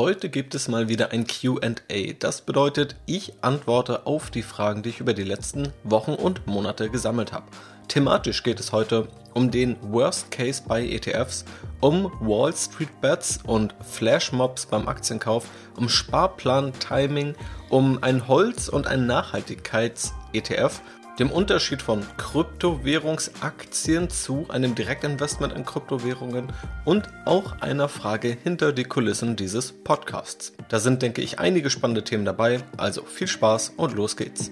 Heute gibt es mal wieder ein QA. Das bedeutet, ich antworte auf die Fragen, die ich über die letzten Wochen und Monate gesammelt habe. Thematisch geht es heute um den Worst Case bei ETFs, um Wall Street Bets und Flashmobs beim Aktienkauf, um Sparplan Timing, um ein Holz- und ein Nachhaltigkeits-ETF dem Unterschied von Kryptowährungsaktien zu einem Direktinvestment in Kryptowährungen und auch einer Frage hinter die Kulissen dieses Podcasts. Da sind, denke ich, einige spannende Themen dabei, also viel Spaß und los geht's.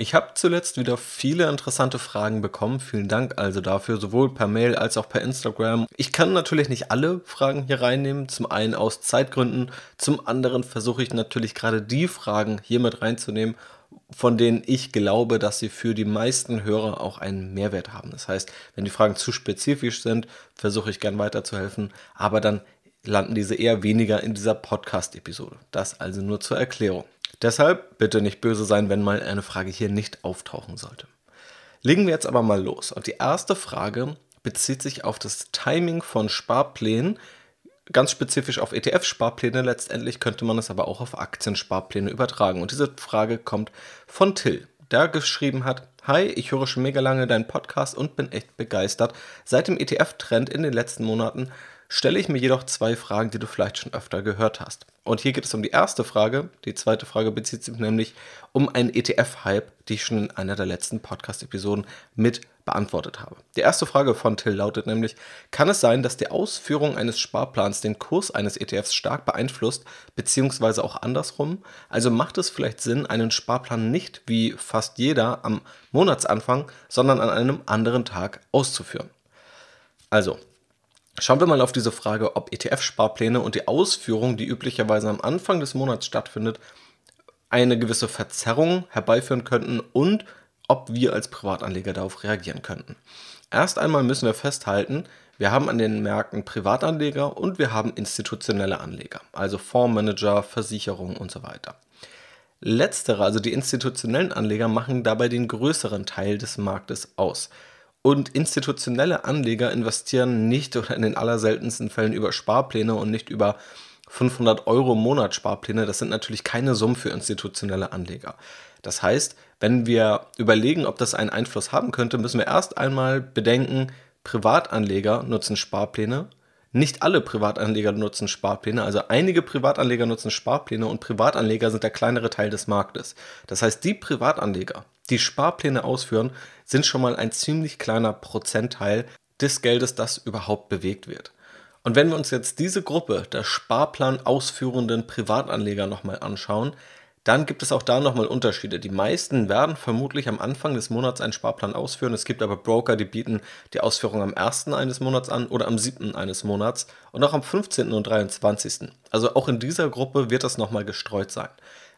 Ich habe zuletzt wieder viele interessante Fragen bekommen. Vielen Dank also dafür, sowohl per Mail als auch per Instagram. Ich kann natürlich nicht alle Fragen hier reinnehmen. Zum einen aus Zeitgründen, zum anderen versuche ich natürlich gerade die Fragen hier mit reinzunehmen, von denen ich glaube, dass sie für die meisten Hörer auch einen Mehrwert haben. Das heißt, wenn die Fragen zu spezifisch sind, versuche ich gern weiterzuhelfen, aber dann landen diese eher weniger in dieser Podcast-Episode. Das also nur zur Erklärung. Deshalb bitte nicht böse sein, wenn mal eine Frage hier nicht auftauchen sollte. Legen wir jetzt aber mal los. Und die erste Frage bezieht sich auf das Timing von Sparplänen, ganz spezifisch auf ETF-Sparpläne. Letztendlich könnte man es aber auch auf Aktiensparpläne übertragen. Und diese Frage kommt von Till, der geschrieben hat, Hi, ich höre schon mega lange deinen Podcast und bin echt begeistert. Seit dem ETF-Trend in den letzten Monaten stelle ich mir jedoch zwei Fragen, die du vielleicht schon öfter gehört hast. Und hier geht es um die erste Frage. Die zweite Frage bezieht sich nämlich um einen ETF-Hype, die ich schon in einer der letzten Podcast-Episoden mit beantwortet habe. Die erste Frage von Till lautet nämlich, kann es sein, dass die Ausführung eines Sparplans den Kurs eines ETFs stark beeinflusst, beziehungsweise auch andersrum? Also macht es vielleicht Sinn, einen Sparplan nicht wie fast jeder am Monatsanfang, sondern an einem anderen Tag auszuführen? Also, Schauen wir mal auf diese Frage, ob ETF-Sparpläne und die Ausführung, die üblicherweise am Anfang des Monats stattfindet, eine gewisse Verzerrung herbeiführen könnten und ob wir als Privatanleger darauf reagieren könnten. Erst einmal müssen wir festhalten, wir haben an den Märkten Privatanleger und wir haben institutionelle Anleger, also Fondsmanager, Versicherungen und so weiter. Letztere, also die institutionellen Anleger, machen dabei den größeren Teil des Marktes aus. Und institutionelle Anleger investieren nicht oder in den allerseltensten Fällen über Sparpläne und nicht über 500 Euro im Monat Sparpläne. Das sind natürlich keine Summen für institutionelle Anleger. Das heißt, wenn wir überlegen, ob das einen Einfluss haben könnte, müssen wir erst einmal bedenken, Privatanleger nutzen Sparpläne. Nicht alle Privatanleger nutzen Sparpläne, also einige Privatanleger nutzen Sparpläne und Privatanleger sind der kleinere Teil des Marktes. Das heißt, die Privatanleger, die Sparpläne ausführen, sind schon mal ein ziemlich kleiner Prozentteil des Geldes, das überhaupt bewegt wird. Und wenn wir uns jetzt diese Gruppe der Sparplan ausführenden Privatanleger nochmal anschauen, dann gibt es auch da nochmal Unterschiede. Die meisten werden vermutlich am Anfang des Monats einen Sparplan ausführen. Es gibt aber Broker, die bieten die Ausführung am 1. eines Monats an oder am 7. eines Monats und auch am 15. und 23. Also auch in dieser Gruppe wird das nochmal gestreut sein.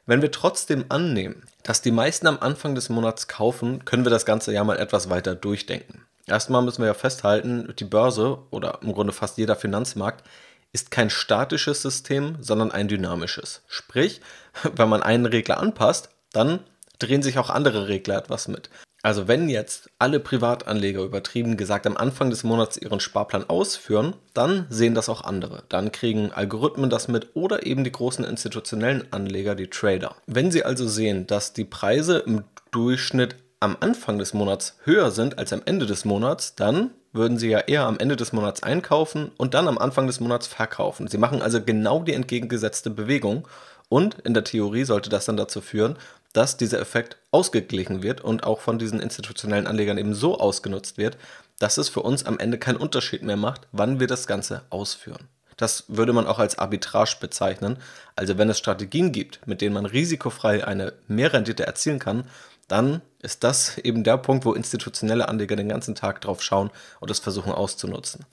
Wenn wir trotzdem annehmen, dass die meisten am Anfang des Monats kaufen, können wir das ganze ja mal etwas weiter durchdenken. Erstmal müssen wir ja festhalten, die Börse oder im Grunde fast jeder Finanzmarkt ist kein statisches System, sondern ein dynamisches. Sprich, wenn man einen Regler anpasst, dann drehen sich auch andere Regler etwas mit. Also wenn jetzt alle Privatanleger übertrieben gesagt am Anfang des Monats ihren Sparplan ausführen, dann sehen das auch andere. Dann kriegen Algorithmen das mit oder eben die großen institutionellen Anleger, die Trader. Wenn sie also sehen, dass die Preise im Durchschnitt am Anfang des Monats höher sind als am Ende des Monats, dann würden sie ja eher am Ende des Monats einkaufen und dann am Anfang des Monats verkaufen. Sie machen also genau die entgegengesetzte Bewegung und in der Theorie sollte das dann dazu führen, dass dieser Effekt ausgeglichen wird und auch von diesen institutionellen Anlegern eben so ausgenutzt wird, dass es für uns am Ende keinen Unterschied mehr macht, wann wir das Ganze ausführen. Das würde man auch als Arbitrage bezeichnen. Also wenn es Strategien gibt, mit denen man risikofrei eine Mehrrendite erzielen kann, dann ist das eben der Punkt, wo institutionelle Anleger den ganzen Tag drauf schauen und es versuchen auszunutzen.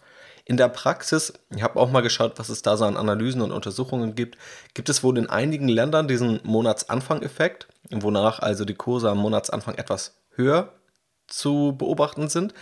In der Praxis, ich habe auch mal geschaut, was es da so an Analysen und Untersuchungen gibt, gibt es wohl in einigen Ländern diesen Monatsanfang-Effekt, wonach also die Kurse am Monatsanfang etwas höher zu beobachten sind.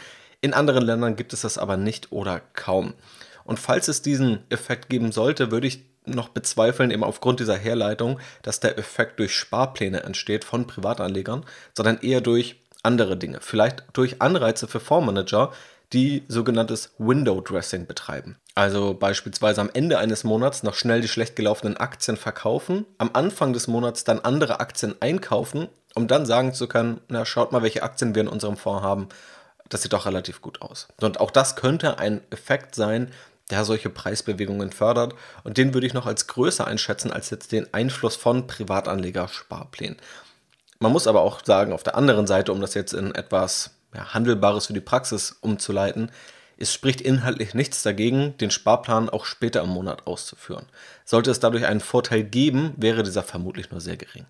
In anderen Ländern gibt es das aber nicht oder kaum. Und falls es diesen Effekt geben sollte, würde ich noch bezweifeln, eben aufgrund dieser Herleitung, dass der Effekt durch Sparpläne entsteht von Privatanlegern, sondern eher durch andere Dinge. Vielleicht durch Anreize für Fondsmanager, die sogenanntes Window Dressing betreiben. Also beispielsweise am Ende eines Monats noch schnell die schlecht gelaufenen Aktien verkaufen, am Anfang des Monats dann andere Aktien einkaufen, um dann sagen zu können, na schaut mal, welche Aktien wir in unserem Fonds haben. Das sieht doch relativ gut aus. Und auch das könnte ein Effekt sein, der solche Preisbewegungen fördert. Und den würde ich noch als größer einschätzen als jetzt den Einfluss von Privatanleger-Sparplänen. Man muss aber auch sagen, auf der anderen Seite, um das jetzt in etwas ja, Handelbares für die Praxis umzuleiten, es spricht inhaltlich nichts dagegen, den Sparplan auch später im Monat auszuführen. Sollte es dadurch einen Vorteil geben, wäre dieser vermutlich nur sehr gering.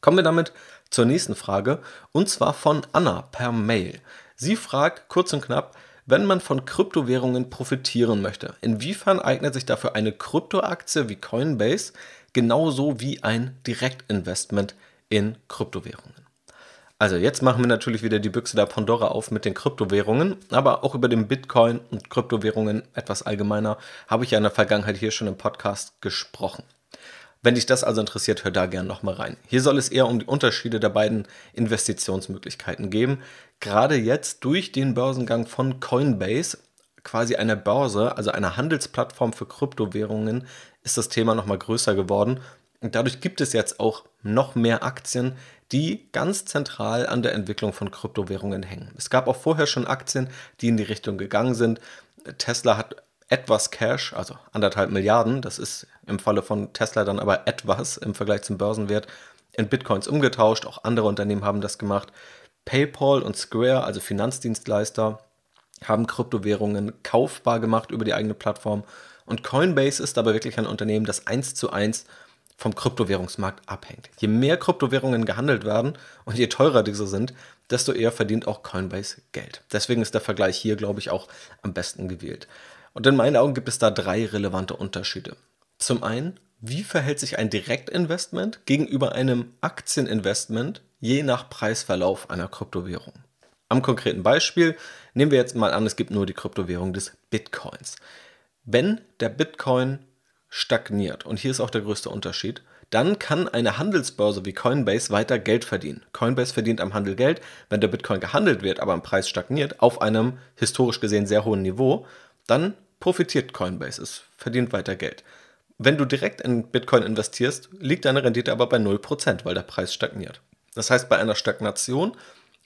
Kommen wir damit zur nächsten Frage und zwar von Anna per Mail. Sie fragt kurz und knapp, wenn man von Kryptowährungen profitieren möchte, inwiefern eignet sich dafür eine Kryptoaktie wie Coinbase genauso wie ein Direktinvestment in Kryptowährungen? Also jetzt machen wir natürlich wieder die Büchse der Pandora auf mit den Kryptowährungen, aber auch über den Bitcoin und Kryptowährungen etwas allgemeiner habe ich ja in der Vergangenheit hier schon im Podcast gesprochen. Wenn dich das also interessiert, hör da gerne nochmal rein. Hier soll es eher um die Unterschiede der beiden Investitionsmöglichkeiten geben. Gerade jetzt durch den Börsengang von Coinbase, quasi einer Börse, also einer Handelsplattform für Kryptowährungen, ist das Thema nochmal größer geworden. Und dadurch gibt es jetzt auch noch mehr Aktien, die ganz zentral an der Entwicklung von Kryptowährungen hängen. Es gab auch vorher schon Aktien, die in die Richtung gegangen sind. Tesla hat etwas Cash, also anderthalb Milliarden, das ist im Falle von Tesla dann aber etwas im Vergleich zum Börsenwert, in Bitcoins umgetauscht. Auch andere Unternehmen haben das gemacht. PayPal und Square, also Finanzdienstleister, haben Kryptowährungen kaufbar gemacht über die eigene Plattform. Und Coinbase ist aber wirklich ein Unternehmen, das eins zu eins vom Kryptowährungsmarkt abhängt. Je mehr Kryptowährungen gehandelt werden und je teurer diese sind, desto eher verdient auch Coinbase Geld. Deswegen ist der Vergleich hier, glaube ich, auch am besten gewählt. Und in meinen Augen gibt es da drei relevante Unterschiede. Zum einen, wie verhält sich ein Direktinvestment gegenüber einem Aktieninvestment je nach Preisverlauf einer Kryptowährung? Am konkreten Beispiel nehmen wir jetzt mal an, es gibt nur die Kryptowährung des Bitcoins. Wenn der Bitcoin stagniert, und hier ist auch der größte Unterschied, dann kann eine Handelsbörse wie Coinbase weiter Geld verdienen. Coinbase verdient am Handel Geld, wenn der Bitcoin gehandelt wird, aber am Preis stagniert, auf einem historisch gesehen sehr hohen Niveau, dann profitiert Coinbase, es verdient weiter Geld. Wenn du direkt in Bitcoin investierst, liegt deine Rendite aber bei 0%, weil der Preis stagniert. Das heißt, bei einer Stagnation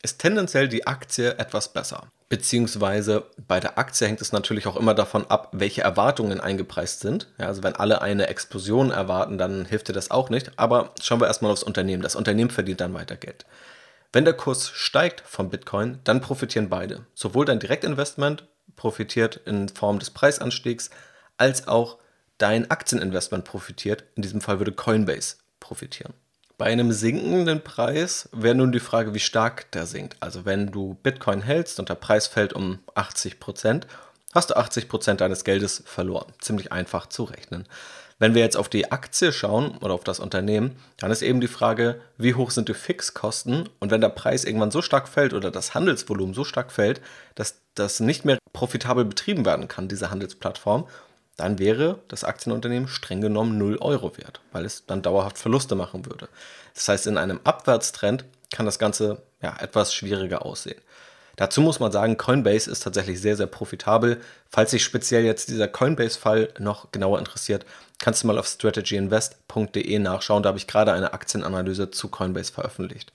ist tendenziell die Aktie etwas besser. Beziehungsweise bei der Aktie hängt es natürlich auch immer davon ab, welche Erwartungen eingepreist sind. Ja, also wenn alle eine Explosion erwarten, dann hilft dir das auch nicht. Aber schauen wir erstmal aufs Unternehmen. Das Unternehmen verdient dann weiter Geld. Wenn der Kurs steigt vom Bitcoin, dann profitieren beide. Sowohl dein Direktinvestment profitiert in Form des Preisanstiegs, als auch dein Aktieninvestment profitiert. In diesem Fall würde Coinbase profitieren. Bei einem sinkenden Preis wäre nun die Frage, wie stark der sinkt. Also wenn du Bitcoin hältst und der Preis fällt um 80 Prozent, hast du 80 Prozent deines Geldes verloren. Ziemlich einfach zu rechnen. Wenn wir jetzt auf die Aktie schauen oder auf das Unternehmen, dann ist eben die Frage, wie hoch sind die Fixkosten? Und wenn der Preis irgendwann so stark fällt oder das Handelsvolumen so stark fällt, dass das nicht mehr profitabel betrieben werden kann, diese Handelsplattform, dann wäre das Aktienunternehmen streng genommen 0 Euro wert, weil es dann dauerhaft Verluste machen würde. Das heißt, in einem Abwärtstrend kann das Ganze ja, etwas schwieriger aussehen. Dazu muss man sagen, Coinbase ist tatsächlich sehr, sehr profitabel. Falls sich speziell jetzt dieser Coinbase-Fall noch genauer interessiert, kannst du mal auf strategyinvest.de nachschauen. Da habe ich gerade eine Aktienanalyse zu Coinbase veröffentlicht.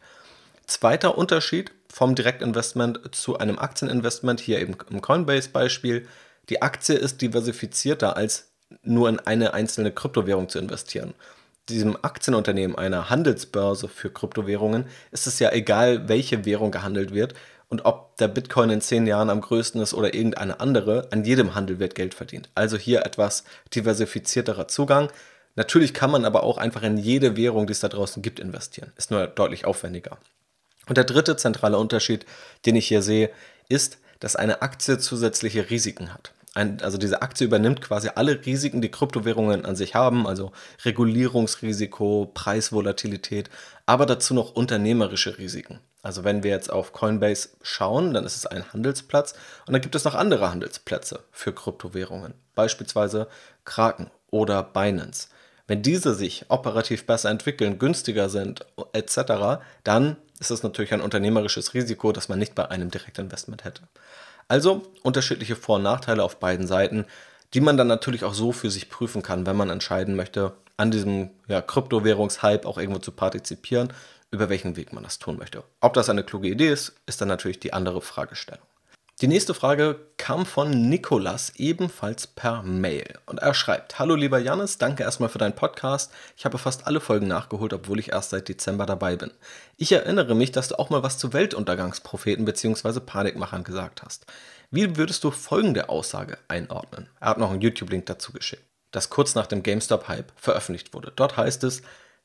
Zweiter Unterschied vom Direktinvestment zu einem Aktieninvestment, hier eben im Coinbase-Beispiel, die Aktie ist diversifizierter als nur in eine einzelne Kryptowährung zu investieren. Diesem Aktienunternehmen einer Handelsbörse für Kryptowährungen ist es ja egal, welche Währung gehandelt wird und ob der Bitcoin in zehn Jahren am größten ist oder irgendeine andere, an jedem Handel wird Geld verdient. Also hier etwas diversifizierterer Zugang. Natürlich kann man aber auch einfach in jede Währung, die es da draußen gibt, investieren. Ist nur deutlich aufwendiger. Und der dritte zentrale Unterschied, den ich hier sehe, ist, dass eine Aktie zusätzliche Risiken hat ein, also diese Aktie übernimmt quasi alle Risiken, die Kryptowährungen an sich haben, also Regulierungsrisiko, Preisvolatilität, aber dazu noch unternehmerische Risiken. Also wenn wir jetzt auf Coinbase schauen, dann ist es ein Handelsplatz und dann gibt es noch andere Handelsplätze für Kryptowährungen, beispielsweise Kraken oder Binance. Wenn diese sich operativ besser entwickeln, günstiger sind etc., dann ist das natürlich ein unternehmerisches Risiko, das man nicht bei einem Direktinvestment hätte. Also unterschiedliche Vor- und Nachteile auf beiden Seiten, die man dann natürlich auch so für sich prüfen kann, wenn man entscheiden möchte, an diesem ja, Kryptowährungshype auch irgendwo zu partizipieren, über welchen Weg man das tun möchte. Ob das eine kluge Idee ist, ist dann natürlich die andere Fragestellung. Die nächste Frage kam von Nikolas, ebenfalls per Mail. Und er schreibt: Hallo lieber Janis, danke erstmal für deinen Podcast. Ich habe fast alle Folgen nachgeholt, obwohl ich erst seit Dezember dabei bin. Ich erinnere mich, dass du auch mal was zu Weltuntergangspropheten bzw. Panikmachern gesagt hast. Wie würdest du folgende Aussage einordnen? Er hat noch einen YouTube-Link dazu geschickt, das kurz nach dem GameStop-Hype veröffentlicht wurde. Dort heißt es,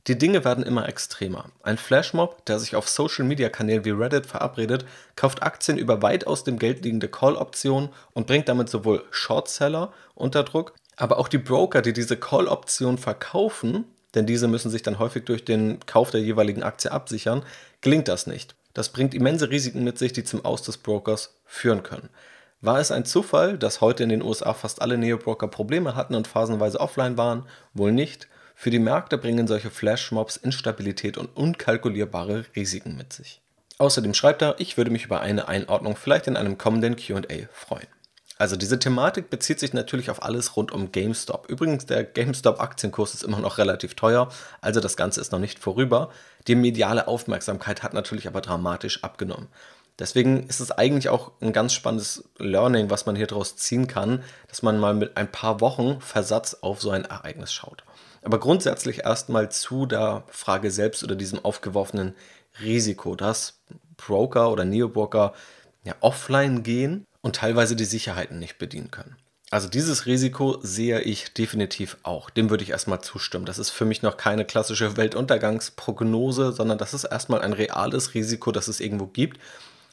die Dinge werden immer extremer. Ein Flashmob, der sich auf Social-Media-Kanälen wie Reddit verabredet, kauft Aktien über weit aus dem Geld liegende Call-Optionen und bringt damit sowohl Shortseller unter Druck, aber auch die Broker, die diese Call-Option verkaufen, denn diese müssen sich dann häufig durch den Kauf der jeweiligen Aktie absichern, gelingt das nicht. Das bringt immense Risiken mit sich, die zum Aus des Brokers führen können. War es ein Zufall, dass heute in den USA fast alle Neobroker Probleme hatten und phasenweise offline waren? Wohl nicht. Für die Märkte bringen solche Flashmobs Instabilität und unkalkulierbare Risiken mit sich. Außerdem schreibt er, ich würde mich über eine Einordnung vielleicht in einem kommenden QA freuen. Also diese Thematik bezieht sich natürlich auf alles rund um GameStop. Übrigens, der GameStop-Aktienkurs ist immer noch relativ teuer, also das Ganze ist noch nicht vorüber. Die mediale Aufmerksamkeit hat natürlich aber dramatisch abgenommen. Deswegen ist es eigentlich auch ein ganz spannendes Learning, was man hier daraus ziehen kann, dass man mal mit ein paar Wochen Versatz auf so ein Ereignis schaut. Aber grundsätzlich erstmal zu der Frage selbst oder diesem aufgeworfenen Risiko, dass Broker oder Neobroker ja, offline gehen und teilweise die Sicherheiten nicht bedienen können. Also dieses Risiko sehe ich definitiv auch. Dem würde ich erstmal zustimmen. Das ist für mich noch keine klassische Weltuntergangsprognose, sondern das ist erstmal ein reales Risiko, das es irgendwo gibt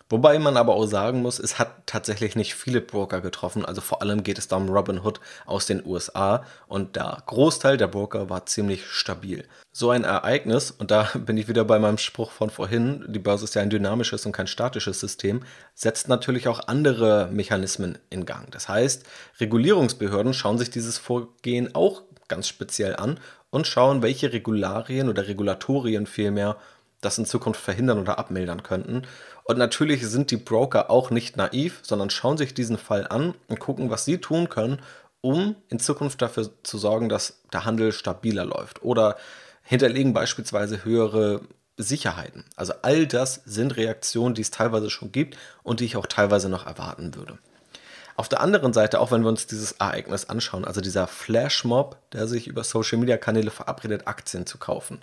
Wobei man aber auch sagen muss, es hat tatsächlich nicht viele Broker getroffen. Also vor allem geht es da um Robinhood aus den USA und der Großteil der Broker war ziemlich stabil. So ein Ereignis, und da bin ich wieder bei meinem Spruch von vorhin, die Börse ist ja ein dynamisches und kein statisches System, setzt natürlich auch andere Mechanismen in Gang. Das heißt, Regulierungsbehörden schauen sich dieses Vorgehen auch ganz speziell an und schauen, welche Regularien oder Regulatorien vielmehr das in Zukunft verhindern oder abmildern könnten. Und natürlich sind die Broker auch nicht naiv, sondern schauen sich diesen Fall an und gucken, was sie tun können, um in Zukunft dafür zu sorgen, dass der Handel stabiler läuft. Oder hinterlegen beispielsweise höhere Sicherheiten. Also all das sind Reaktionen, die es teilweise schon gibt und die ich auch teilweise noch erwarten würde. Auf der anderen Seite, auch wenn wir uns dieses Ereignis anschauen, also dieser Flashmob, der sich über Social-Media-Kanäle verabredet, Aktien zu kaufen,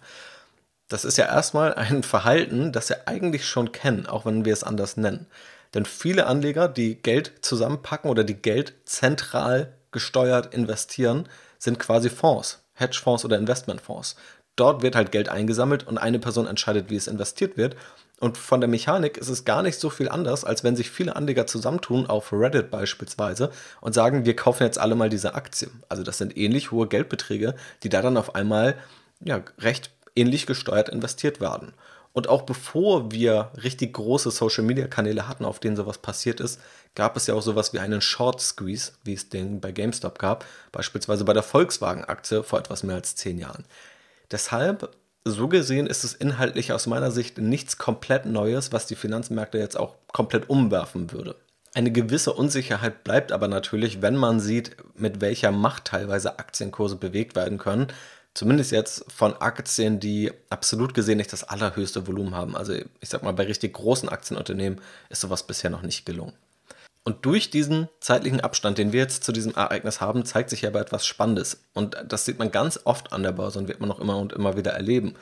das ist ja erstmal ein Verhalten, das wir eigentlich schon kennen, auch wenn wir es anders nennen. Denn viele Anleger, die Geld zusammenpacken oder die Geld zentral gesteuert investieren, sind quasi Fonds, Hedgefonds oder Investmentfonds. Dort wird halt Geld eingesammelt und eine Person entscheidet, wie es investiert wird. Und von der Mechanik ist es gar nicht so viel anders, als wenn sich viele Anleger zusammentun, auf Reddit beispielsweise, und sagen, wir kaufen jetzt alle mal diese Aktie. Also das sind ähnlich hohe Geldbeträge, die da dann auf einmal ja, recht ähnlich gesteuert investiert werden. Und auch bevor wir richtig große Social-Media-Kanäle hatten, auf denen sowas passiert ist, gab es ja auch sowas wie einen Short Squeeze, wie es den bei GameStop gab, beispielsweise bei der Volkswagen-Aktie vor etwas mehr als zehn Jahren. Deshalb, so gesehen, ist es inhaltlich aus meiner Sicht nichts komplett Neues, was die Finanzmärkte jetzt auch komplett umwerfen würde. Eine gewisse Unsicherheit bleibt aber natürlich, wenn man sieht, mit welcher Macht teilweise Aktienkurse bewegt werden können, zumindest jetzt von Aktien, die absolut gesehen nicht das allerhöchste Volumen haben. Also ich sag mal, bei richtig großen Aktienunternehmen ist sowas bisher noch nicht gelungen. Und durch diesen zeitlichen Abstand, den wir jetzt zu diesem Ereignis haben, zeigt sich aber etwas Spannendes. Und das sieht man ganz oft an der Börse und wird man noch immer und immer wieder erleben.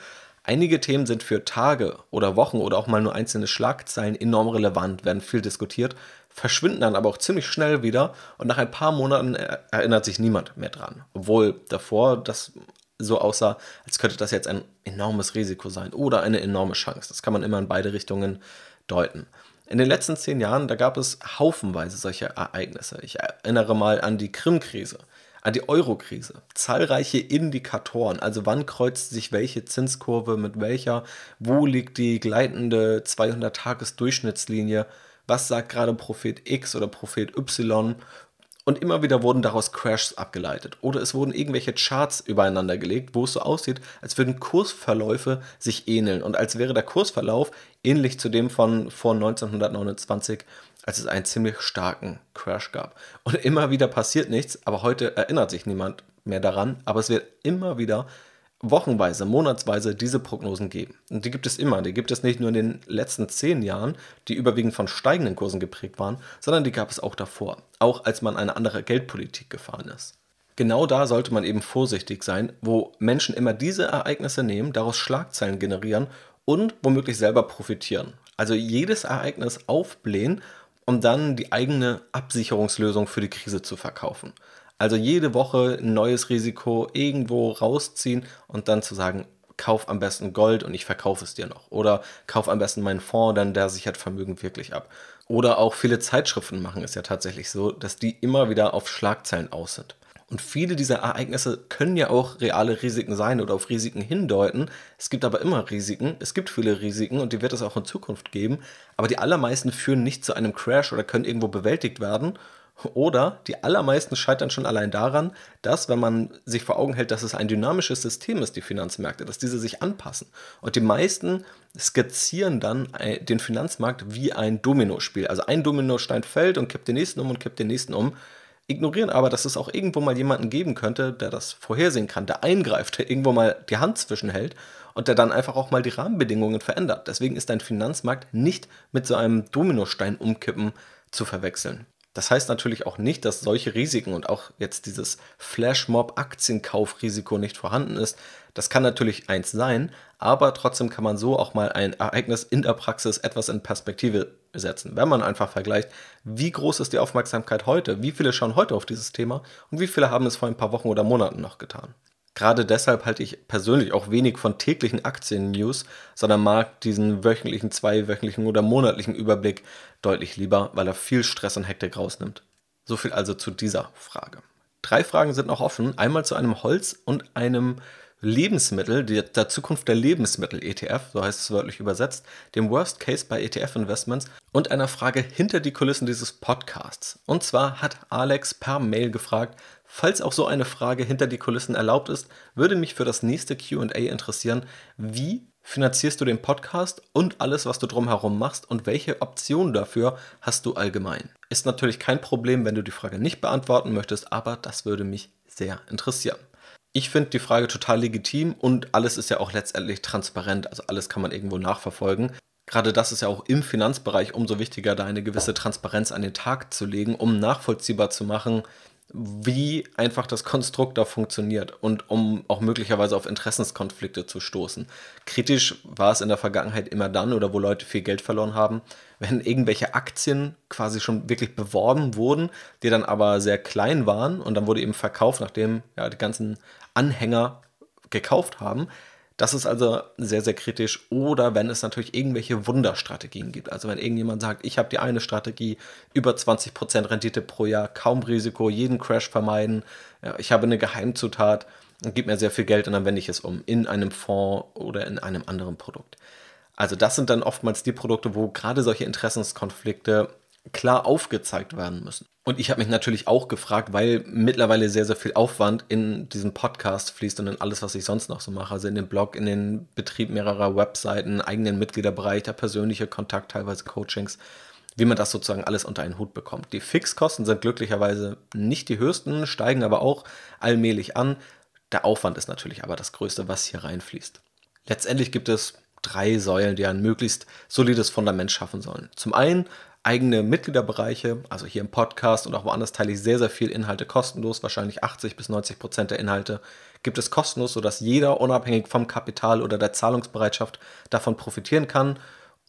Einige Themen sind für Tage oder Wochen oder auch mal nur einzelne Schlagzeilen enorm relevant, werden viel diskutiert, verschwinden dann aber auch ziemlich schnell wieder und nach ein paar Monaten erinnert sich niemand mehr dran. Obwohl davor das so aussah, als könnte das jetzt ein enormes Risiko sein oder eine enorme Chance. Das kann man immer in beide Richtungen deuten. In den letzten zehn Jahren, da gab es haufenweise solche Ereignisse. Ich erinnere mal an die Krim-Krise, an die Euro-Krise. Zahlreiche Indikatoren, also wann kreuzt sich welche Zinskurve mit welcher, wo liegt die gleitende 200-Tages-Durchschnittslinie, was sagt gerade Prophet X oder Prophet Y Und immer wieder wurden daraus Crashs abgeleitet. Oder es wurden irgendwelche Charts übereinander gelegt, wo es so aussieht, als würden Kursverläufe sich ähneln. Und als wäre der Kursverlauf ähnlich zu dem von vor 1929, als es einen ziemlich starken Crash gab. Und immer wieder passiert nichts, aber heute erinnert sich niemand mehr daran. Aber es wird immer wieder wochenweise, monatsweise diese Prognosen geben. Und die gibt es immer. Die gibt es nicht nur in den letzten zehn Jahren, die überwiegend von steigenden Kursen geprägt waren, sondern die gab es auch davor, auch als man eine andere Geldpolitik gefahren ist. Genau da sollte man eben vorsichtig sein, wo Menschen immer diese Ereignisse nehmen, daraus Schlagzeilen generieren und womöglich selber profitieren. Also jedes Ereignis aufblähen, um dann die eigene Absicherungslösung für die Krise zu verkaufen. Also jede Woche ein neues Risiko irgendwo rausziehen und dann zu sagen, kauf am besten Gold und ich verkaufe es dir noch. Oder kauf am besten meinen Fonds, denn der sichert Vermögen wirklich ab. Oder auch viele Zeitschriften machen es ja tatsächlich so, dass die immer wieder auf Schlagzeilen aus sind. Und viele dieser Ereignisse können ja auch reale Risiken sein oder auf Risiken hindeuten. Es gibt aber immer Risiken, es gibt viele Risiken und die wird es auch in Zukunft geben. Aber die allermeisten führen nicht zu einem Crash oder können irgendwo bewältigt werden. Oder die allermeisten scheitern schon allein daran, dass, wenn man sich vor Augen hält, dass es ein dynamisches System ist, die Finanzmärkte, dass diese sich anpassen. Und die meisten skizzieren dann den Finanzmarkt wie ein Dominospiel. Also ein Dominostein fällt und kippt den nächsten um und kippt den nächsten um. Ignorieren aber, dass es auch irgendwo mal jemanden geben könnte, der das vorhersehen kann, der eingreift, der irgendwo mal die Hand zwischenhält und der dann einfach auch mal die Rahmenbedingungen verändert. Deswegen ist ein Finanzmarkt nicht mit so einem Dominostein umkippen zu verwechseln. Das heißt natürlich auch nicht, dass solche Risiken und auch jetzt dieses Flashmob-Aktienkaufrisiko nicht vorhanden ist. Das kann natürlich eins sein, aber trotzdem kann man so auch mal ein Ereignis in der Praxis etwas in Perspektive setzen. Wenn man einfach vergleicht, wie groß ist die Aufmerksamkeit heute, wie viele schauen heute auf dieses Thema und wie viele haben es vor ein paar Wochen oder Monaten noch getan. Gerade deshalb halte ich persönlich auch wenig von täglichen Aktien-News, sondern mag diesen wöchentlichen, zweiwöchentlichen oder monatlichen Überblick deutlich lieber, weil er viel Stress und Hektik rausnimmt. So viel also zu dieser Frage. Drei Fragen sind noch offen. Einmal zu einem Holz und einem Lebensmittel, der Zukunft der Lebensmittel-ETF, so heißt es wörtlich übersetzt, dem Worst Case bei ETF-Investments und einer Frage hinter die Kulissen dieses Podcasts. Und zwar hat Alex per Mail gefragt, Falls auch so eine Frage hinter die Kulissen erlaubt ist, würde mich für das nächste QA interessieren, wie finanzierst du den Podcast und alles, was du drumherum machst und welche Optionen dafür hast du allgemein? Ist natürlich kein Problem, wenn du die Frage nicht beantworten möchtest, aber das würde mich sehr interessieren. Ich finde die Frage total legitim und alles ist ja auch letztendlich transparent, also alles kann man irgendwo nachverfolgen. Gerade das ist ja auch im Finanzbereich umso wichtiger, da eine gewisse Transparenz an den Tag zu legen, um nachvollziehbar zu machen, wie einfach das Konstrukt da funktioniert und um auch möglicherweise auf Interessenskonflikte zu stoßen. Kritisch war es in der Vergangenheit immer dann oder wo Leute viel Geld verloren haben, wenn irgendwelche Aktien quasi schon wirklich beworben wurden, die dann aber sehr klein waren und dann wurde eben verkauft, nachdem ja die ganzen Anhänger gekauft haben. Das ist also sehr, sehr kritisch. Oder wenn es natürlich irgendwelche Wunderstrategien gibt. Also wenn irgendjemand sagt, ich habe die eine Strategie, über 20% Rendite pro Jahr, kaum Risiko, jeden Crash vermeiden, ich habe eine Geheimzutat, gibt mir sehr viel Geld und dann wende ich es um in einem Fonds oder in einem anderen Produkt. Also das sind dann oftmals die Produkte, wo gerade solche Interessenskonflikte klar aufgezeigt werden müssen. Und ich habe mich natürlich auch gefragt, weil mittlerweile sehr, sehr viel Aufwand in diesen Podcast fließt und in alles, was ich sonst noch so mache. Also in den Blog, in den Betrieb mehrerer Webseiten, eigenen Mitgliederbereich, der persönliche Kontakt, teilweise Coachings, wie man das sozusagen alles unter einen Hut bekommt. Die Fixkosten sind glücklicherweise nicht die höchsten, steigen aber auch allmählich an. Der Aufwand ist natürlich aber das Größte, was hier reinfließt. Letztendlich gibt es drei Säulen, die ein möglichst solides Fundament schaffen sollen. Zum einen eigene Mitgliederbereiche, also hier im Podcast und auch woanders teile ich sehr, sehr viel Inhalte kostenlos, wahrscheinlich 80 bis 90 Prozent der Inhalte gibt es kostenlos, sodass jeder unabhängig vom Kapital oder der Zahlungsbereitschaft davon profitieren kann.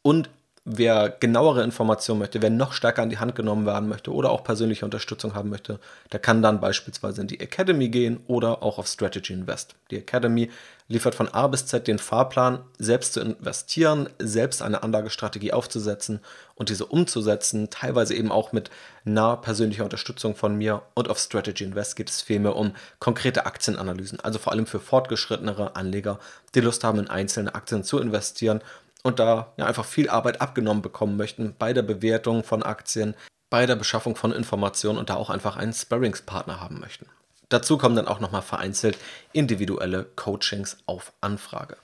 Und wer genauere Informationen möchte, wer noch stärker an die Hand genommen werden möchte oder auch persönliche Unterstützung haben möchte, der kann dann beispielsweise in die Academy gehen oder auch auf Strategy Invest. Die Academy liefert von A bis Z den Fahrplan, selbst zu investieren, selbst eine Anlagestrategie aufzusetzen und diese umzusetzen, teilweise eben auch mit naher persönlicher Unterstützung von mir. Und auf Strategy Invest geht es vielmehr um konkrete Aktienanalysen, also vor allem für fortgeschrittenere Anleger, die Lust haben, in einzelne Aktien zu investieren und da ja, einfach viel Arbeit abgenommen bekommen möchten bei der Bewertung von Aktien, bei der Beschaffung von Informationen und da auch einfach einen Sparringspartner haben möchten. Dazu kommen dann auch nochmal vereinzelt individuelle Coachings auf Anfrage.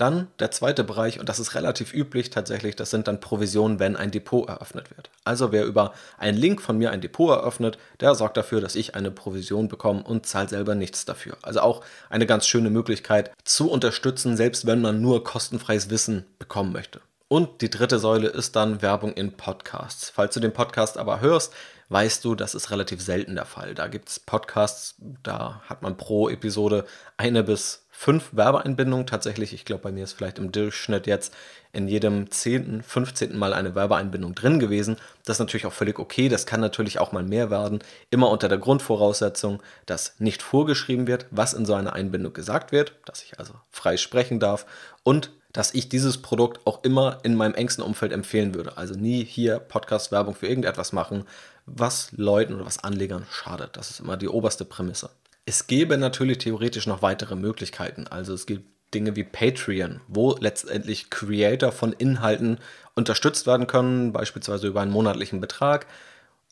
Dann der zweite Bereich, und das ist relativ üblich tatsächlich, das sind dann Provisionen, wenn ein Depot eröffnet wird. Also wer über einen Link von mir ein Depot eröffnet, der sorgt dafür, dass ich eine Provision bekomme und zahlt selber nichts dafür. Also auch eine ganz schöne Möglichkeit zu unterstützen, selbst wenn man nur kostenfreies Wissen bekommen möchte. Und die dritte Säule ist dann Werbung in Podcasts. Falls du den Podcast aber hörst, weißt du, das ist relativ selten der Fall. Da gibt es Podcasts, da hat man pro Episode eine bis fünf Werbeeinbindungen tatsächlich. Ich glaube, bei mir ist vielleicht im Durchschnitt jetzt in jedem zehnten, 15. Mal eine Werbeeinbindung drin gewesen. Das ist natürlich auch völlig okay. Das kann natürlich auch mal mehr werden. Immer unter der Grundvoraussetzung, dass nicht vorgeschrieben wird, was in so einer Einbindung gesagt wird, dass ich also frei sprechen darf und dass ich dieses Produkt auch immer in meinem engsten Umfeld empfehlen würde. Also nie hier Podcast-Werbung für irgendetwas machen, was Leuten oder was Anlegern schadet. Das ist immer die oberste Prämisse. Es gäbe natürlich theoretisch noch weitere Möglichkeiten. Also es gibt Dinge wie Patreon, wo letztendlich Creator von Inhalten unterstützt werden können, beispielsweise über einen monatlichen Betrag.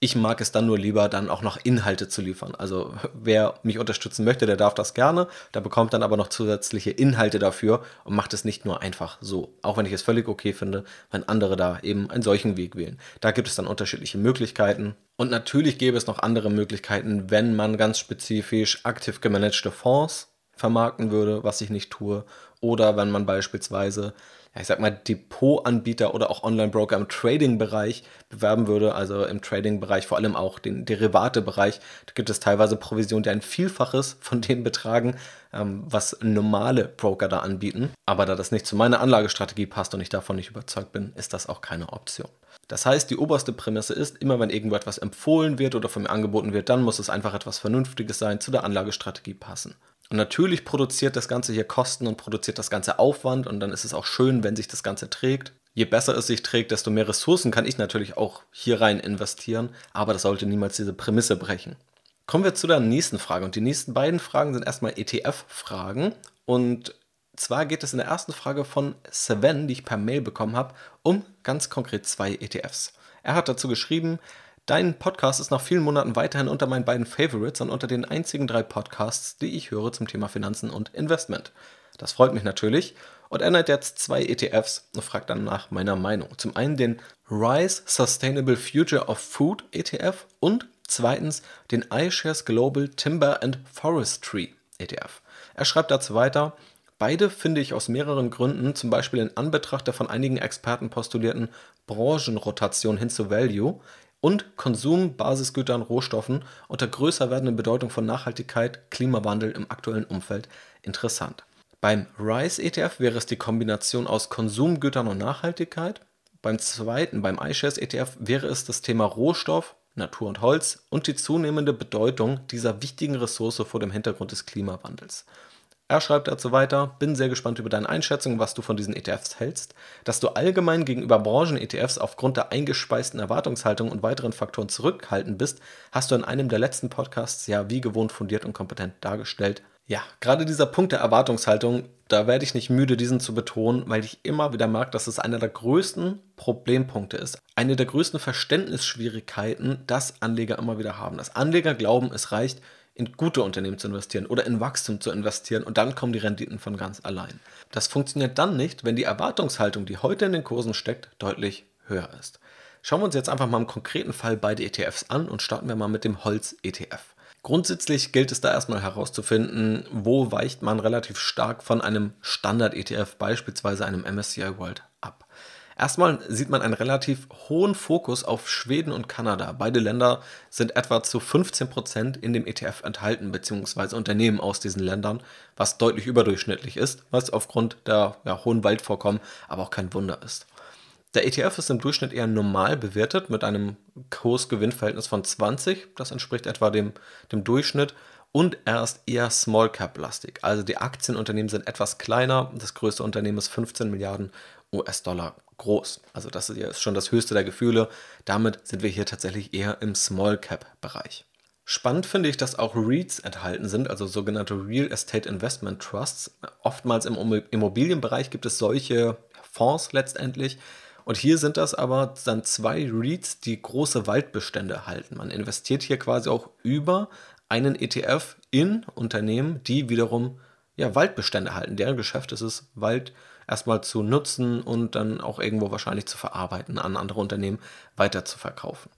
Ich mag es dann nur lieber, dann auch noch Inhalte zu liefern. Also wer mich unterstützen möchte, der darf das gerne. Der bekommt dann aber noch zusätzliche Inhalte dafür und macht es nicht nur einfach so. Auch wenn ich es völlig okay finde, wenn andere da eben einen solchen Weg wählen. Da gibt es dann unterschiedliche Möglichkeiten. Und natürlich gäbe es noch andere Möglichkeiten, wenn man ganz spezifisch aktiv gemanagte Fonds vermarkten würde, was ich nicht tue. Oder wenn man beispielsweise ich sag mal, Depotanbieter oder auch Online-Broker im Trading-Bereich bewerben würde, also im Trading-Bereich, vor allem auch den Derivate-Bereich, da gibt es teilweise Provisionen, die ein Vielfaches von dem betragen, ähm, was normale Broker da anbieten. Aber da das nicht zu meiner Anlagestrategie passt und ich davon nicht überzeugt bin, ist das auch keine Option. Das heißt, die oberste Prämisse ist, immer wenn irgendwo etwas empfohlen wird oder von mir angeboten wird, dann muss es einfach etwas Vernünftiges sein, zu der Anlagestrategie passen. Und natürlich produziert das Ganze hier Kosten und produziert das Ganze Aufwand und dann ist es auch schön, wenn sich das Ganze trägt. Je besser es sich trägt, desto mehr Ressourcen kann ich natürlich auch hier rein investieren, aber das sollte niemals diese Prämisse brechen. Kommen wir zu der nächsten Frage und die nächsten beiden Fragen sind erstmal ETF-Fragen und zwar geht es in der ersten Frage von Sven, die ich per Mail bekommen habe, um ganz konkret zwei ETFs. Er hat dazu geschrieben, Dein Podcast ist nach vielen Monaten weiterhin unter meinen beiden Favorites und unter den einzigen drei Podcasts, die ich höre zum Thema Finanzen und Investment. Das freut mich natürlich und er nennt jetzt zwei ETFs und fragt dann nach meiner Meinung. Zum einen den Rise Sustainable Future of Food ETF und zweitens den iShares Global Timber and Forestry ETF. Er schreibt dazu weiter, Beide finde ich aus mehreren Gründen, zum Beispiel in Anbetracht der von einigen Experten postulierten Branchenrotation hin zu Value, und Konsum, Basisgütern, Rohstoffen unter größer werdender Bedeutung von Nachhaltigkeit, Klimawandel im aktuellen Umfeld interessant. Beim RISE ETF wäre es die Kombination aus Konsumgütern und Nachhaltigkeit. Beim zweiten, beim iShares ETF, wäre es das Thema Rohstoff, Natur und Holz und die zunehmende Bedeutung dieser wichtigen Ressource vor dem Hintergrund des Klimawandels. Er schreibt dazu weiter, bin sehr gespannt über deine Einschätzung, was du von diesen ETFs hältst, dass du allgemein gegenüber Branchen-ETFs aufgrund der eingespeisten Erwartungshaltung und weiteren Faktoren zurückhaltend bist, hast du in einem der letzten Podcasts ja wie gewohnt fundiert und kompetent dargestellt. Ja, gerade dieser Punkt der Erwartungshaltung, da werde ich nicht müde, diesen zu betonen, weil ich immer wieder merke, dass es einer der größten Problempunkte ist. Eine der größten Verständnisschwierigkeiten, das Anleger immer wieder haben. Dass Anleger glauben, es reicht, in gute Unternehmen zu investieren oder in Wachstum zu investieren und dann kommen die Renditen von ganz allein. Das funktioniert dann nicht, wenn die Erwartungshaltung, die heute in den Kursen steckt, deutlich höher ist. Schauen wir uns jetzt einfach mal im konkreten Fall beide ETFs an und starten wir mal mit dem Holz-ETF. Grundsätzlich gilt es da erstmal herauszufinden, wo weicht man relativ stark von einem Standard-ETF, beispielsweise einem MSCI World, ab. Erstmal sieht man einen relativ hohen Fokus auf Schweden und Kanada. Beide Länder sind etwa zu 15 Prozent in dem ETF enthalten, beziehungsweise Unternehmen aus diesen Ländern, was deutlich überdurchschnittlich ist, was aufgrund der ja, hohen Waldvorkommen aber auch kein Wunder ist. Der ETF ist im Durchschnitt eher normal bewertet mit einem Kurs-Gewinn-Verhältnis von 20, das entspricht etwa dem, dem Durchschnitt, und er ist eher Small Cap-lastig. Also die Aktienunternehmen sind etwas kleiner, das größte Unternehmen ist 15 Milliarden US-Dollar groß. Also das ist schon das höchste der Gefühle. Damit sind wir hier tatsächlich eher im Small Cap-Bereich. Spannend finde ich, dass auch REITs enthalten sind, also sogenannte Real Estate Investment Trusts. Oftmals im Immobilienbereich gibt es solche Fonds letztendlich. Und hier sind das aber dann zwei REITs, die große Waldbestände halten. Man investiert hier quasi auch über einen ETF in Unternehmen, die wiederum ja, Waldbestände halten. Deren Geschäft ist es, Wald erstmal zu nutzen und dann auch irgendwo wahrscheinlich zu verarbeiten, an andere Unternehmen weiter zu verkaufen.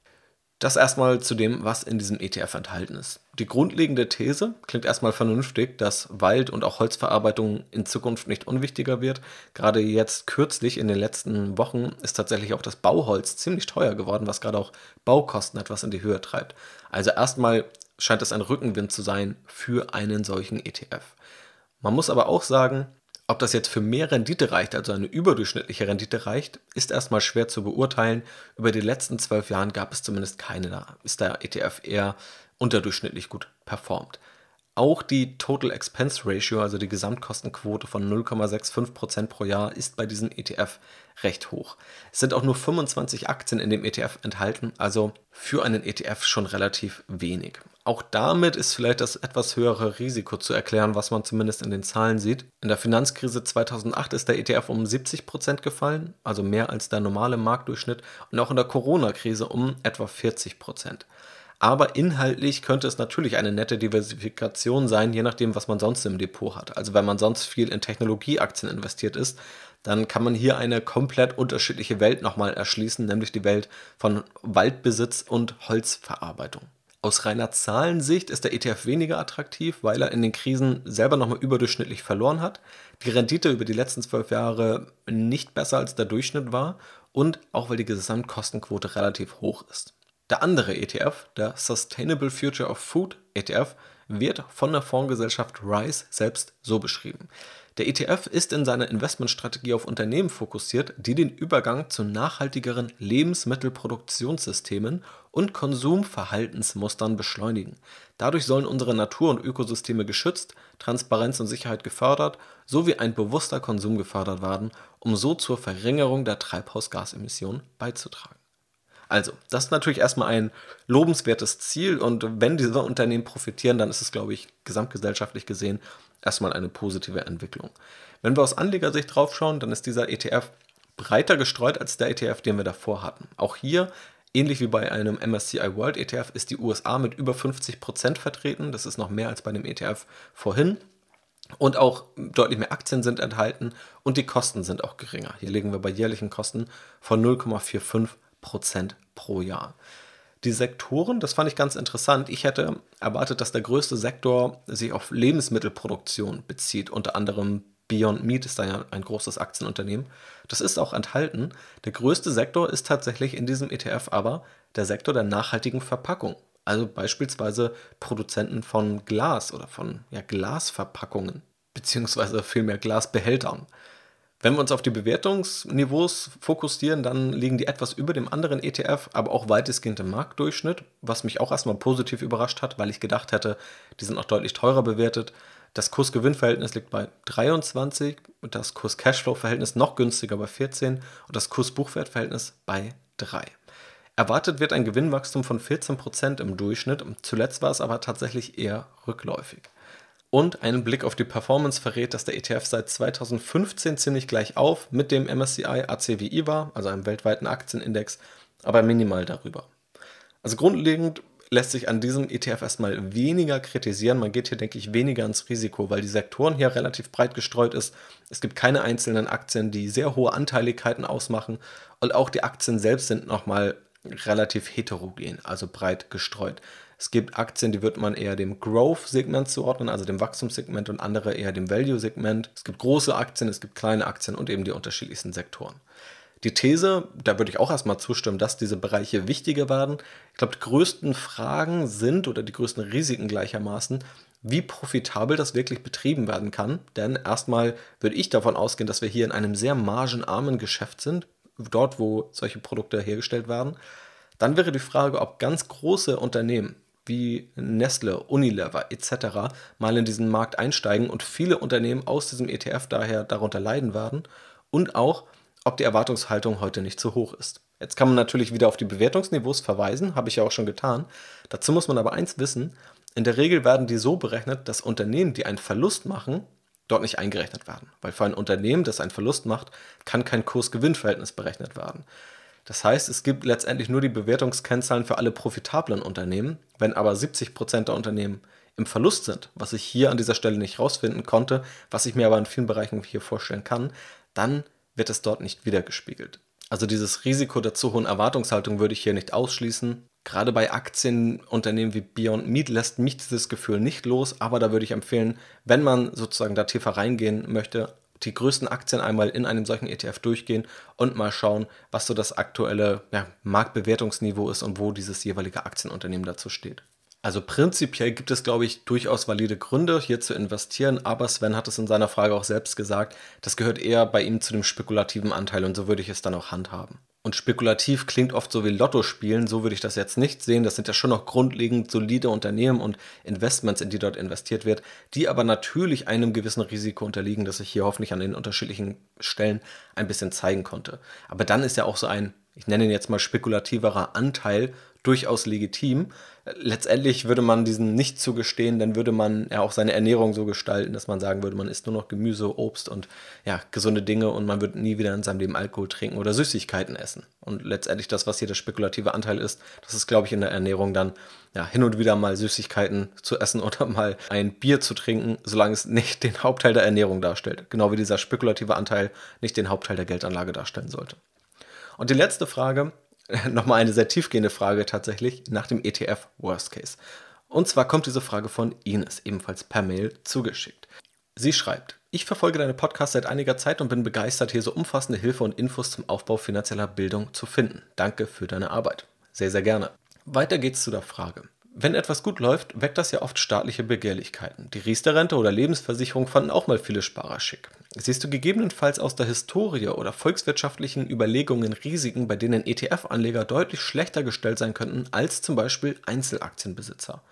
Das erstmal zu dem, was in diesem ETF enthalten ist. Die grundlegende These klingt erstmal vernünftig, dass Wald- und auch Holzverarbeitung in Zukunft nicht unwichtiger wird. Gerade jetzt kürzlich in den letzten Wochen ist tatsächlich auch das Bauholz ziemlich teuer geworden, was gerade auch Baukosten etwas in die Höhe treibt. Also erstmal scheint es ein Rückenwind zu sein für einen solchen ETF. Man muss aber auch sagen, ob das jetzt für mehr Rendite reicht, also eine überdurchschnittliche Rendite reicht, ist erstmal schwer zu beurteilen. Über die letzten zwölf Jahren gab es zumindest keine. Da ist der ETF eher unterdurchschnittlich gut performt. Auch die Total Expense Ratio, also die Gesamtkostenquote von 0,65% pro Jahr, ist bei diesem ETF recht hoch. Es sind auch nur 25 Aktien in dem ETF enthalten, also für einen ETF schon relativ wenig. Auch damit ist vielleicht das etwas höhere Risiko zu erklären, was man zumindest in den Zahlen sieht. In der Finanzkrise 2008 ist der ETF um 70 Prozent gefallen, also mehr als der normale Marktdurchschnitt, und auch in der Corona-Krise um etwa 40%. Prozent. Aber inhaltlich könnte es natürlich eine nette Diversifikation sein, je nachdem, was man sonst im Depot hat. Also wenn man sonst viel in Technologieaktien investiert ist, dann kann man hier eine komplett unterschiedliche Welt nochmal erschließen, nämlich die Welt von Waldbesitz und Holzverarbeitung. Aus reiner Zahlensicht ist der ETF weniger attraktiv, weil er in den Krisen selber nochmal überdurchschnittlich verloren hat, die Rendite über die letzten zwölf Jahre nicht besser als der Durchschnitt war und auch weil die Gesamtkostenquote relativ hoch ist. Der andere ETF, der Sustainable Future of Food ETF, wird von der Fondsgesellschaft RISE selbst so beschrieben. Der ETF ist in seiner Investmentstrategie auf Unternehmen fokussiert, die den Übergang zu nachhaltigeren Lebensmittelproduktionssystemen und Konsumverhaltensmustern beschleunigen. Dadurch sollen unsere Natur und Ökosysteme geschützt, Transparenz und Sicherheit gefördert sowie ein bewusster Konsum gefördert werden, um so zur Verringerung der Treibhausgasemissionen beizutragen. Also, das ist natürlich erstmal ein lobenswertes Ziel und wenn diese Unternehmen profitieren, dann ist es, glaube ich, gesamtgesellschaftlich gesehen erstmal eine positive Entwicklung. Wenn wir aus Anlegersicht draufschauen, dann ist dieser ETF breiter gestreut als der ETF, den wir davor hatten. Auch hier, ähnlich wie bei einem MSCI World ETF, ist die USA mit über 50% vertreten. Das ist noch mehr als bei dem ETF vorhin. Und auch deutlich mehr Aktien sind enthalten und die Kosten sind auch geringer. Hier liegen wir bei jährlichen Kosten von 0,45 Prozent pro Jahr. Die Sektoren, das fand ich ganz interessant. Ich hätte erwartet, dass der größte Sektor sich auf Lebensmittelproduktion bezieht. Unter anderem Beyond Meat ist da ja ein großes Aktienunternehmen. Das ist auch enthalten. Der größte Sektor ist tatsächlich in diesem ETF aber der Sektor der nachhaltigen Verpackung. Also beispielsweise Produzenten von Glas oder von ja, Glasverpackungen, beziehungsweise vielmehr Glasbehältern. Wenn wir uns auf die Bewertungsniveaus fokussieren, dann liegen die etwas über dem anderen ETF, aber auch weitestgehend im Marktdurchschnitt, was mich auch erstmal positiv überrascht hat, weil ich gedacht hätte, die sind auch deutlich teurer bewertet. Das Kurs-Gewinn-Verhältnis liegt bei 23, das Kurs-Cashflow-Verhältnis noch günstiger bei 14 und das Kurs-Buchwert-Verhältnis bei 3. Erwartet wird ein Gewinnwachstum von 14% im Durchschnitt, zuletzt war es aber tatsächlich eher rückläufig. Und ein Blick auf die Performance verrät, dass der ETF seit 2015 ziemlich gleich auf mit dem MSCI ACWI war, also einem weltweiten Aktienindex, aber minimal darüber. Also grundlegend lässt sich an diesem ETF erstmal weniger kritisieren. Man geht hier, denke ich, weniger ins Risiko, weil die Sektoren hier relativ breit gestreut ist. Es gibt keine einzelnen Aktien, die sehr hohe Anteiligkeiten ausmachen und auch die Aktien selbst sind nochmal relativ heterogen, also breit gestreut. Es gibt Aktien, die wird man eher dem Growth-Segment zuordnen, also dem Wachstumssegment und andere eher dem Value-Segment. Es gibt große Aktien, es gibt kleine Aktien und eben die unterschiedlichsten Sektoren. Die These, da würde ich auch erstmal zustimmen, dass diese Bereiche wichtiger werden. Ich glaube, die größten Fragen sind oder die größten Risiken gleichermaßen, wie profitabel das wirklich betrieben werden kann. Denn erstmal würde ich davon ausgehen, dass wir hier in einem sehr margenarmen Geschäft sind, dort wo solche Produkte hergestellt werden. Dann wäre die Frage, ob ganz große Unternehmen wie Nestle, Unilever etc. mal in diesen Markt einsteigen und viele Unternehmen aus diesem ETF daher darunter leiden werden und auch, ob die Erwartungshaltung heute nicht zu hoch ist. Jetzt kann man natürlich wieder auf die Bewertungsniveaus verweisen, habe ich ja auch schon getan. Dazu muss man aber eins wissen, in der Regel werden die so berechnet, dass Unternehmen, die einen Verlust machen, dort nicht eingerechnet werden. Weil für ein Unternehmen, das einen Verlust macht, kann kein Kurs-Gewinn-Verhältnis berechnet werden. Das heißt, es gibt letztendlich nur die Bewertungskennzahlen für alle profitablen Unternehmen. Wenn aber 70% der Unternehmen im Verlust sind, was ich hier an dieser Stelle nicht rausfinden konnte, was ich mir aber in vielen Bereichen hier vorstellen kann, dann wird es dort nicht wiedergespiegelt. Also dieses Risiko der zu hohen Erwartungshaltung würde ich hier nicht ausschließen. Gerade bei Aktienunternehmen wie Beyond Meat lässt mich dieses Gefühl nicht los, aber da würde ich empfehlen, wenn man sozusagen da tiefer reingehen möchte, die größten Aktien einmal in einem solchen ETF durchgehen und mal schauen, was so das aktuelle ja, Marktbewertungsniveau ist und wo dieses jeweilige Aktienunternehmen dazu steht. Also prinzipiell gibt es, glaube ich, durchaus valide Gründe, hier zu investieren, aber Sven hat es in seiner Frage auch selbst gesagt, das gehört eher bei ihm zu dem spekulativen Anteil und so würde ich es dann auch handhaben. Und spekulativ klingt oft so wie Lotto spielen, so würde ich das jetzt nicht sehen. Das sind ja schon noch grundlegend solide Unternehmen und Investments, in die dort investiert wird, die aber natürlich einem gewissen Risiko unterliegen, das ich hier hoffentlich an den unterschiedlichen Stellen ein bisschen zeigen konnte. Aber dann ist ja auch so ein, ich nenne ihn jetzt mal spekulativerer Anteil durchaus legitim. Letztendlich würde man diesen nicht zugestehen, dann würde man ja auch seine Ernährung so gestalten, dass man sagen würde, man isst nur noch Gemüse, Obst und ja, gesunde Dinge und man wird nie wieder in seinem Leben Alkohol trinken oder Süßigkeiten essen. Und letztendlich das, was hier der spekulative Anteil ist, das ist, glaube ich, in der Ernährung dann ja, hin und wieder mal Süßigkeiten zu essen oder mal ein Bier zu trinken, solange es nicht den Hauptteil der Ernährung darstellt. Genau wie dieser spekulative Anteil nicht den Hauptteil der Geldanlage darstellen sollte. Und die letzte Frage, nochmal eine sehr tiefgehende Frage tatsächlich nach dem ETF Worst Case. Und zwar kommt diese Frage von Ines, ebenfalls per Mail zugeschickt. Sie schreibt, ich verfolge deine Podcasts seit einiger Zeit und bin begeistert, hier so umfassende Hilfe und Infos zum Aufbau finanzieller Bildung zu finden. Danke für deine Arbeit. Sehr, sehr gerne. Weiter geht's zu der Frage. Wenn etwas gut läuft, weckt das ja oft staatliche Begehrlichkeiten. Die Riester-Rente oder Lebensversicherung fanden auch mal viele Sparer schick. Siehst du gegebenenfalls aus der Historie oder volkswirtschaftlichen Überlegungen Risiken, bei denen ETF-Anleger deutlich schlechter gestellt sein könnten als zum Beispiel Einzelaktienbesitzer?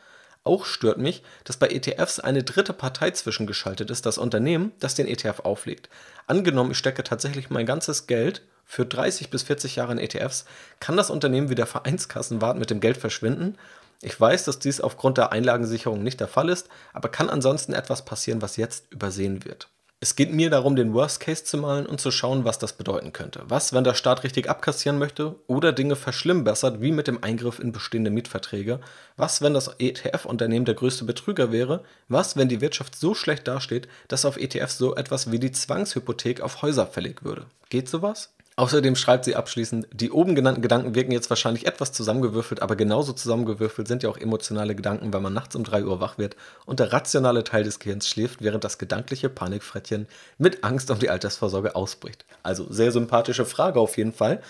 Auch stört mich, dass bei ETFs eine dritte Partei zwischengeschaltet ist, das Unternehmen, das den ETF auflegt. Angenommen, ich stecke tatsächlich mein ganzes Geld für 30 bis 40 Jahre in ETFs, kann das Unternehmen wie der Vereinskassenwart mit dem Geld verschwinden ich weiß, dass dies aufgrund der Einlagensicherung nicht der Fall ist, aber kann ansonsten etwas passieren, was jetzt übersehen wird. Es geht mir darum, den Worst Case zu malen und zu schauen, was das bedeuten könnte. Was, wenn der Staat richtig abkassieren möchte oder Dinge verschlimmbessert, wie mit dem Eingriff in bestehende Mietverträge? Was, wenn das ETF-Unternehmen der größte Betrüger wäre? Was, wenn die Wirtschaft so schlecht dasteht, dass auf ETFs so etwas wie die Zwangshypothek auf Häuser fällig würde? Geht sowas? Außerdem schreibt sie abschließend, die oben genannten Gedanken wirken jetzt wahrscheinlich etwas zusammengewürfelt, aber genauso zusammengewürfelt sind ja auch emotionale Gedanken, wenn man nachts um 3 Uhr wach wird und der rationale Teil des Gehirns schläft, während das gedankliche Panikfrettchen mit Angst um die Altersvorsorge ausbricht. Also sehr sympathische Frage auf jeden Fall.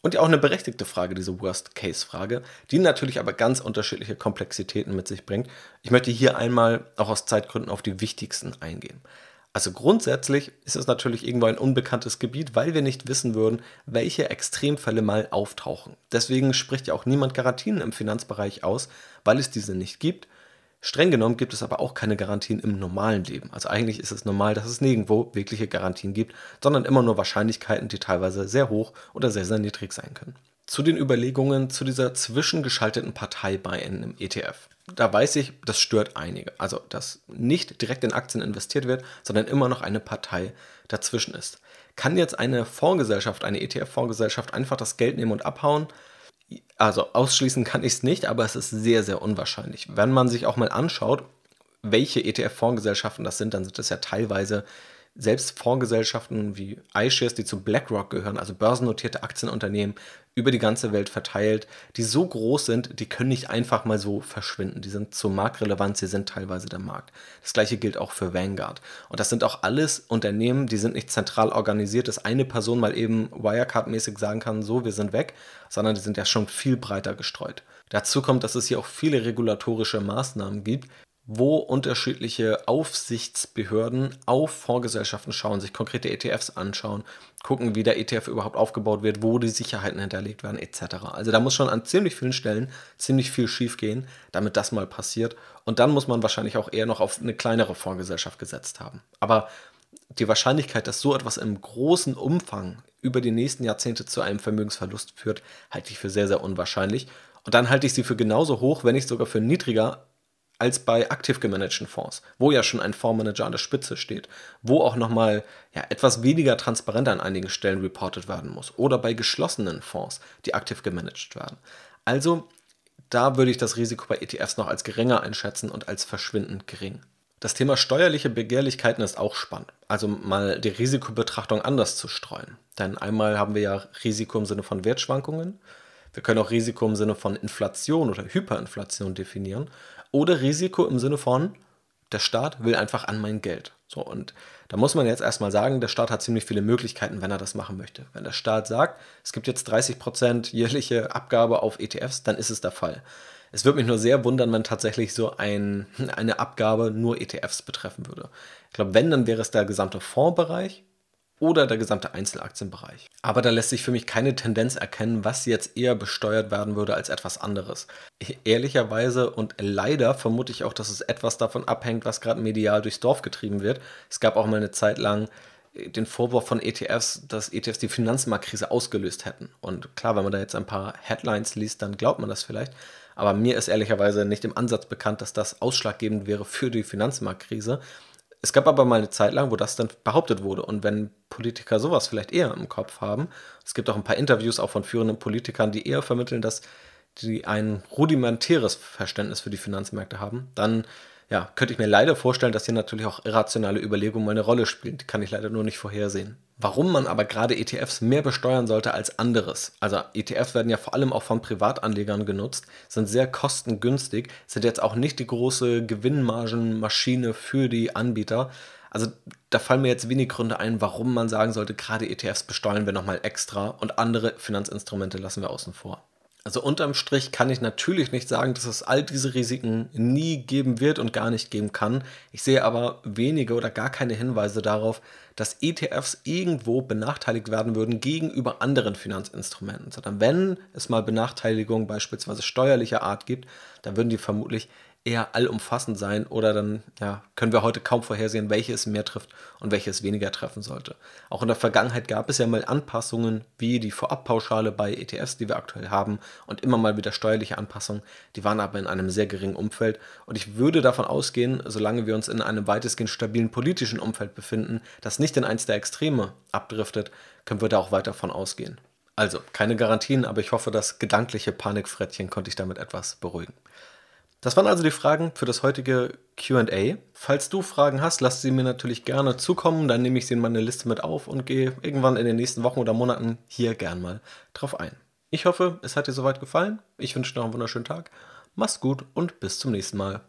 Und ja auch eine berechtigte Frage, diese Worst-Case-Frage, die natürlich aber ganz unterschiedliche Komplexitäten mit sich bringt. Ich möchte hier einmal auch aus Zeitgründen auf die wichtigsten eingehen. Also grundsätzlich ist es natürlich irgendwo ein unbekanntes Gebiet, weil wir nicht wissen würden, welche Extremfälle mal auftauchen. Deswegen spricht ja auch niemand Garantien im Finanzbereich aus, weil es diese nicht gibt. Streng genommen gibt es aber auch keine Garantien im normalen Leben. Also eigentlich ist es normal, dass es nirgendwo wirkliche Garantien gibt, sondern immer nur Wahrscheinlichkeiten, die teilweise sehr hoch oder sehr, sehr niedrig sein können. Zu den Überlegungen zu dieser zwischengeschalteten Partei bei einem ETF da weiß ich, das stört einige. Also, dass nicht direkt in Aktien investiert wird, sondern immer noch eine Partei dazwischen ist. Kann jetzt eine Fondsgesellschaft, eine ETF-Fondsgesellschaft einfach das Geld nehmen und abhauen? Also ausschließen kann ich es nicht, aber es ist sehr, sehr unwahrscheinlich. Wenn man sich auch mal anschaut, welche ETF-Fondsgesellschaften das sind, dann sind das ja teilweise selbst Fondsgesellschaften wie iShares, die zu BlackRock gehören, also börsennotierte Aktienunternehmen über die ganze Welt verteilt, die so groß sind, die können nicht einfach mal so verschwinden. Die sind zur Marktrelevanz, sie sind teilweise der Markt. Das gleiche gilt auch für Vanguard. Und das sind auch alles Unternehmen, die sind nicht zentral organisiert, dass eine Person mal eben Wirecard-mäßig sagen kann, so, wir sind weg, sondern die sind ja schon viel breiter gestreut. Dazu kommt, dass es hier auch viele regulatorische Maßnahmen gibt, wo unterschiedliche Aufsichtsbehörden auf Fondsgesellschaften schauen, sich konkrete ETFs anschauen, gucken, wie der ETF überhaupt aufgebaut wird, wo die Sicherheiten hinterlegt werden, etc. Also da muss schon an ziemlich vielen Stellen ziemlich viel schiefgehen, damit das mal passiert. Und dann muss man wahrscheinlich auch eher noch auf eine kleinere Fondsgesellschaft gesetzt haben. Aber die Wahrscheinlichkeit, dass so etwas im großen Umfang über die nächsten Jahrzehnte zu einem Vermögensverlust führt, halte ich für sehr, sehr unwahrscheinlich. Und dann halte ich sie für genauso hoch, wenn nicht sogar für niedriger, als bei aktiv gemanagten Fonds, wo ja schon ein Fondsmanager an der Spitze steht, wo auch nochmal ja, etwas weniger transparent an einigen Stellen reported werden muss. Oder bei geschlossenen Fonds, die aktiv gemanagt werden. Also da würde ich das Risiko bei ETFs noch als geringer einschätzen und als verschwindend gering. Das Thema steuerliche Begehrlichkeiten ist auch spannend. Also mal die Risikobetrachtung anders zu streuen. Denn einmal haben wir ja Risiko im Sinne von Wertschwankungen. Wir können auch Risiko im Sinne von Inflation oder Hyperinflation definieren. Oder Risiko im Sinne von, der Staat will einfach an mein Geld. So, und da muss man jetzt erstmal sagen, der Staat hat ziemlich viele Möglichkeiten, wenn er das machen möchte. Wenn der Staat sagt, es gibt jetzt 30% jährliche Abgabe auf ETFs, dann ist es der Fall. Es würde mich nur sehr wundern, wenn tatsächlich so ein, eine Abgabe nur ETFs betreffen würde. Ich glaube, wenn, dann wäre es der gesamte Fondsbereich oder der gesamte Einzelaktienbereich. Aber da lässt sich für mich keine Tendenz erkennen, was jetzt eher besteuert werden würde als etwas anderes. Ehrlicherweise und leider vermute ich auch, dass es etwas davon abhängt, was gerade medial durchs Dorf getrieben wird. Es gab auch mal eine Zeit lang den Vorwurf von ETFs, dass ETFs die Finanzmarktkrise ausgelöst hätten. Und klar, wenn man da jetzt ein paar Headlines liest, dann glaubt man das vielleicht. Aber mir ist ehrlicherweise nicht im Ansatz bekannt, dass das ausschlaggebend wäre für die Finanzmarktkrise. Es gab aber mal eine Zeit lang, wo das dann behauptet wurde. Und wenn Politiker sowas vielleicht eher im Kopf haben, es gibt auch ein paar Interviews auch von führenden Politikern, die eher vermitteln, dass die ein rudimentäres Verständnis für die Finanzmärkte haben, dann ja, könnte ich mir leider vorstellen, dass hier natürlich auch irrationale Überlegungen eine Rolle spielen. Die kann ich leider nur nicht vorhersehen. Warum man aber gerade ETFs mehr besteuern sollte als anderes. Also ETFs werden ja vor allem auch von Privatanlegern genutzt, sind sehr kostengünstig, sind jetzt auch nicht die große Gewinnmargenmaschine für die Anbieter. Also da fallen mir jetzt wenig Gründe ein, warum man sagen sollte, gerade ETFs besteuern wir nochmal extra und andere Finanzinstrumente lassen wir außen vor. Also unterm Strich kann ich natürlich nicht sagen, dass es all diese Risiken nie geben wird und gar nicht geben kann. Ich sehe aber wenige oder gar keine Hinweise darauf, dass ETFs irgendwo benachteiligt werden würden gegenüber anderen Finanzinstrumenten, sondern wenn es mal Benachteiligungen beispielsweise steuerlicher Art gibt, dann würden die vermutlich eher allumfassend sein oder dann ja, können wir heute kaum vorhersehen, welche es mehr trifft und welche es weniger treffen sollte. Auch in der Vergangenheit gab es ja mal Anpassungen wie die Vorabpauschale bei ETFs, die wir aktuell haben und immer mal wieder steuerliche Anpassungen, die waren aber in einem sehr geringen Umfeld und ich würde davon ausgehen, solange wir uns in einem weitestgehend stabilen politischen Umfeld befinden, das nicht in eins der Extreme abdriftet, können wir da auch weiter von ausgehen. Also, keine Garantien, aber ich hoffe, das gedankliche Panikfrettchen konnte ich damit etwas beruhigen. Das waren also die Fragen für das heutige QA. Falls du Fragen hast, lass sie mir natürlich gerne zukommen. Dann nehme ich sie in meine Liste mit auf und gehe irgendwann in den nächsten Wochen oder Monaten hier gern mal drauf ein. Ich hoffe, es hat dir soweit gefallen. Ich wünsche dir noch einen wunderschönen Tag. Mach's gut und bis zum nächsten Mal.